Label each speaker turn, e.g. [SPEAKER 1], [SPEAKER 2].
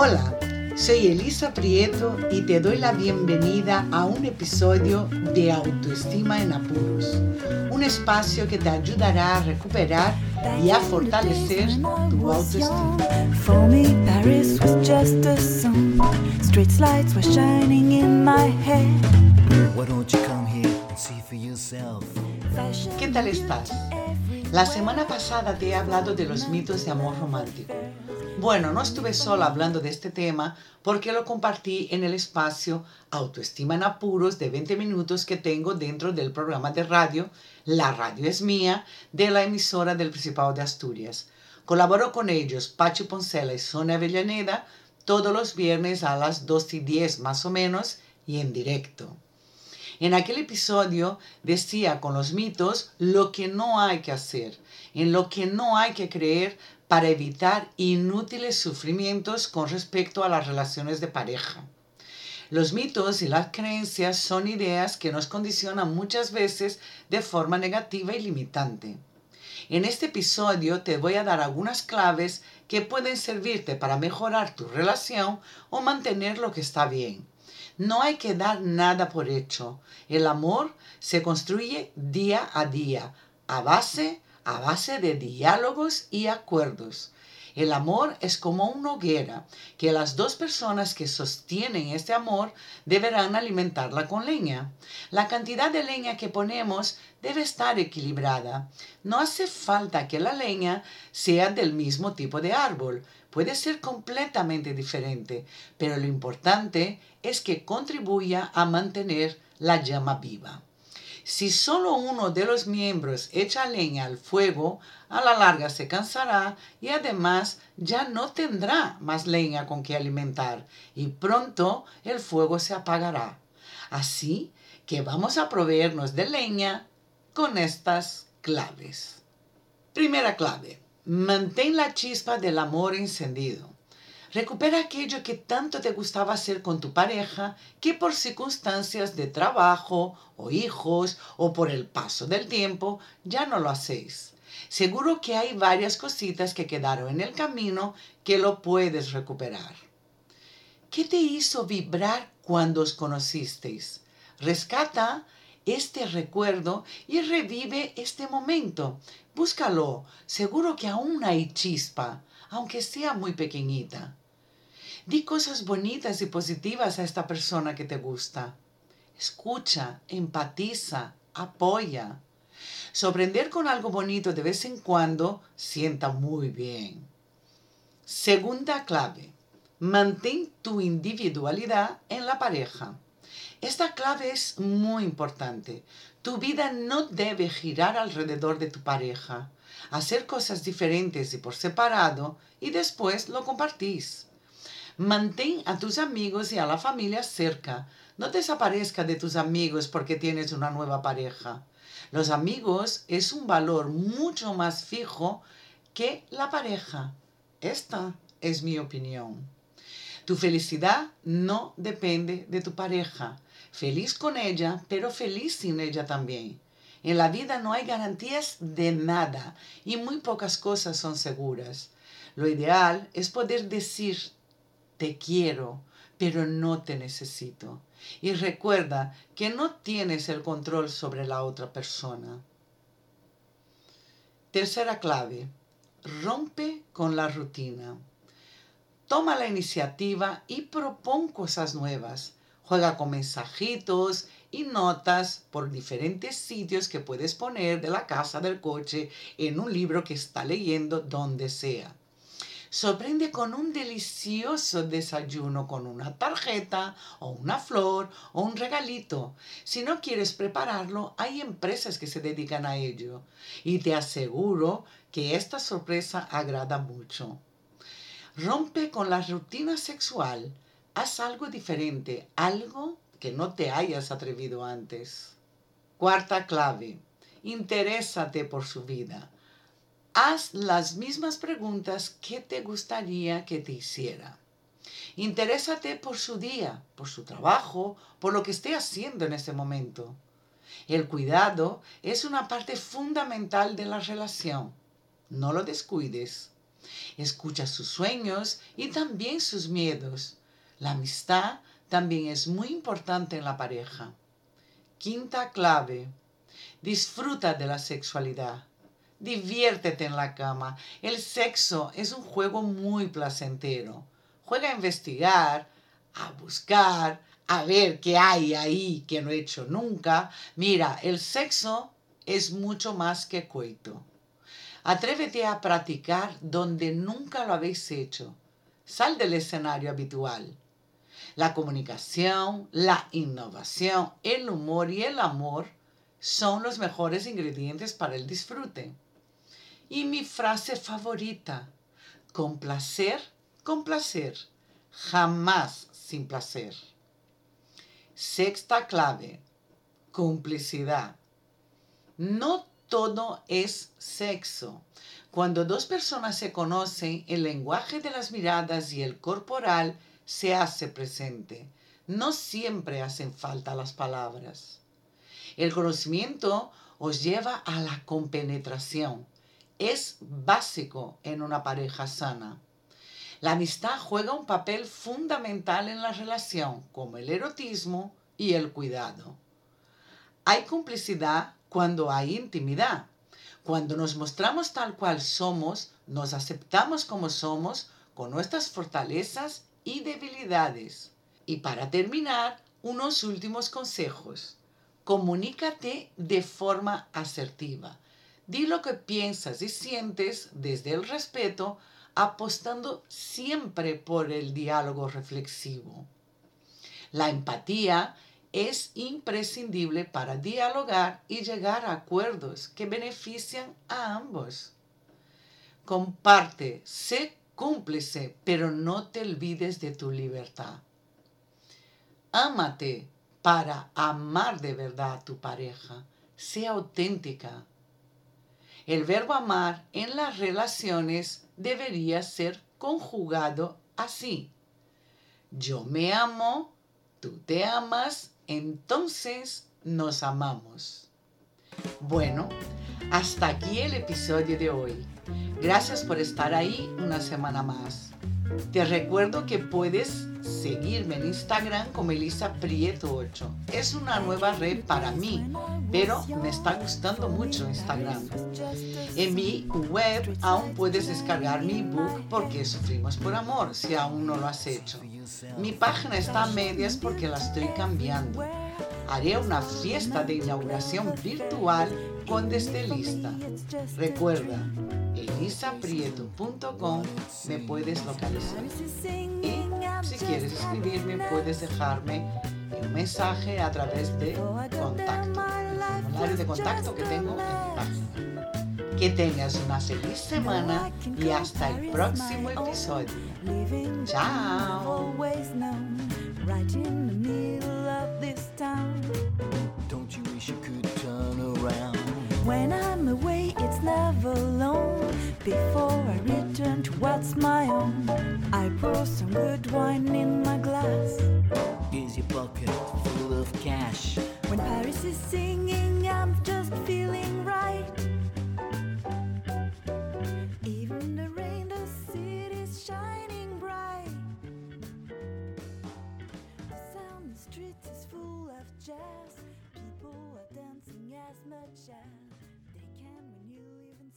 [SPEAKER 1] Hola, soy Elisa Prieto y te doy la bienvenida a un episodio de Autoestima en Apuros, un espacio que te ayudará a recuperar y a fortalecer tu autoestima. ¿Qué tal estás? La semana pasada te he hablado de los mitos de amor romántico. Bueno, no estuve sola hablando de este tema porque lo compartí en el espacio Autoestima en Apuros de 20 minutos que tengo dentro del programa de radio La Radio es Mía de la emisora del Principado de Asturias. Colaboro con ellos Pacho Poncela y Sonia Avellaneda todos los viernes a las 2 y 10 más o menos y en directo. En aquel episodio decía con los mitos lo que no hay que hacer, en lo que no hay que creer para evitar inútiles sufrimientos con respecto a las relaciones de pareja. Los mitos y las creencias son ideas que nos condicionan muchas veces de forma negativa y limitante. En este episodio te voy a dar algunas claves que pueden servirte para mejorar tu relación o mantener lo que está bien. No hay que dar nada por hecho. El amor se construye día a día, a base, a base de diálogos y acuerdos. El amor es como una hoguera, que las dos personas que sostienen este amor deberán alimentarla con leña. La cantidad de leña que ponemos debe estar equilibrada. No hace falta que la leña sea del mismo tipo de árbol, puede ser completamente diferente, pero lo importante es que contribuya a mantener la llama viva. Si solo uno de los miembros echa leña al fuego, a la larga se cansará y además ya no tendrá más leña con que alimentar y pronto el fuego se apagará. Así que vamos a proveernos de leña con estas claves. Primera clave. Mantén la chispa del amor encendido. Recupera aquello que tanto te gustaba hacer con tu pareja que por circunstancias de trabajo o hijos o por el paso del tiempo ya no lo hacéis. Seguro que hay varias cositas que quedaron en el camino que lo puedes recuperar. ¿Qué te hizo vibrar cuando os conocisteis? Rescata este recuerdo y revive este momento. Búscalo. Seguro que aún hay chispa, aunque sea muy pequeñita. Di cosas bonitas y positivas a esta persona que te gusta. Escucha, empatiza, apoya. Sorprender con algo bonito de vez en cuando sienta muy bien. Segunda clave. Mantén tu individualidad en la pareja. Esta clave es muy importante. Tu vida no debe girar alrededor de tu pareja. Hacer cosas diferentes y por separado y después lo compartís. Mantén a tus amigos y a la familia cerca. No desaparezca de tus amigos porque tienes una nueva pareja. Los amigos es un valor mucho más fijo que la pareja. Esta es mi opinión. Tu felicidad no depende de tu pareja. Feliz con ella, pero feliz sin ella también. En la vida no hay garantías de nada y muy pocas cosas son seguras. Lo ideal es poder decir te quiero, pero no te necesito. Y recuerda que no tienes el control sobre la otra persona. Tercera clave. Rompe con la rutina. Toma la iniciativa y propon cosas nuevas. Juega con mensajitos y notas por diferentes sitios que puedes poner de la casa, del coche, en un libro que está leyendo, donde sea. Sorprende con un delicioso desayuno con una tarjeta o una flor o un regalito. Si no quieres prepararlo, hay empresas que se dedican a ello. Y te aseguro que esta sorpresa agrada mucho. Rompe con la rutina sexual. Haz algo diferente, algo que no te hayas atrevido antes. Cuarta clave. Interésate por su vida haz las mismas preguntas que te gustaría que te hiciera. Interésate por su día, por su trabajo, por lo que esté haciendo en ese momento. El cuidado es una parte fundamental de la relación. No lo descuides. Escucha sus sueños y también sus miedos. La amistad también es muy importante en la pareja. Quinta clave. Disfruta de la sexualidad. Diviértete en la cama. El sexo es un juego muy placentero. Juega a investigar, a buscar, a ver qué hay ahí que no he hecho nunca. Mira, el sexo es mucho más que coito. Atrévete a practicar donde nunca lo habéis hecho. Sal del escenario habitual. La comunicación, la innovación, el humor y el amor son los mejores ingredientes para el disfrute. Y mi frase favorita, con placer, con placer, jamás sin placer. Sexta clave, complicidad. No todo es sexo. Cuando dos personas se conocen, el lenguaje de las miradas y el corporal se hace presente. No siempre hacen falta las palabras. El conocimiento os lleva a la compenetración. Es básico en una pareja sana. La amistad juega un papel fundamental en la relación, como el erotismo y el cuidado. Hay complicidad cuando hay intimidad. Cuando nos mostramos tal cual somos, nos aceptamos como somos, con nuestras fortalezas y debilidades. Y para terminar, unos últimos consejos. Comunícate de forma asertiva. Di lo que piensas y sientes desde el respeto, apostando siempre por el diálogo reflexivo. La empatía es imprescindible para dialogar y llegar a acuerdos que benefician a ambos. Comparte, sé cúmplice, pero no te olvides de tu libertad. Ámate para amar de verdad a tu pareja. Sé auténtica. El verbo amar en las relaciones debería ser conjugado así. Yo me amo, tú te amas entonces nos amamos. Bueno, hasta aquí el episodio de hoy. Gracias por estar ahí una semana más. Te recuerdo que puedes seguirme en Instagram como Elisa Prieto 8. Es una nueva red para mí, pero me está gustando mucho Instagram. En mi web aún puedes descargar mi book porque sufrimos por amor, si aún no lo has hecho. Mi página está a medias porque la estoy cambiando. Haré una fiesta de inauguración virtual con lista. Recuerda, elisaprieto.com me puedes localizar. Y si quieres escribirme, puedes dejarme un mensaje a través de contacto, el formulario de contacto que tengo en mi página. Que tengas una feliz semana y hasta el próximo episodio. Chao. Don't you wish you could turn around? When I'm away, it's never alone. Before I return to what's my own, I pour some good wine in my glass. Is your pocket full of cash? When Paris is singing, sunshine.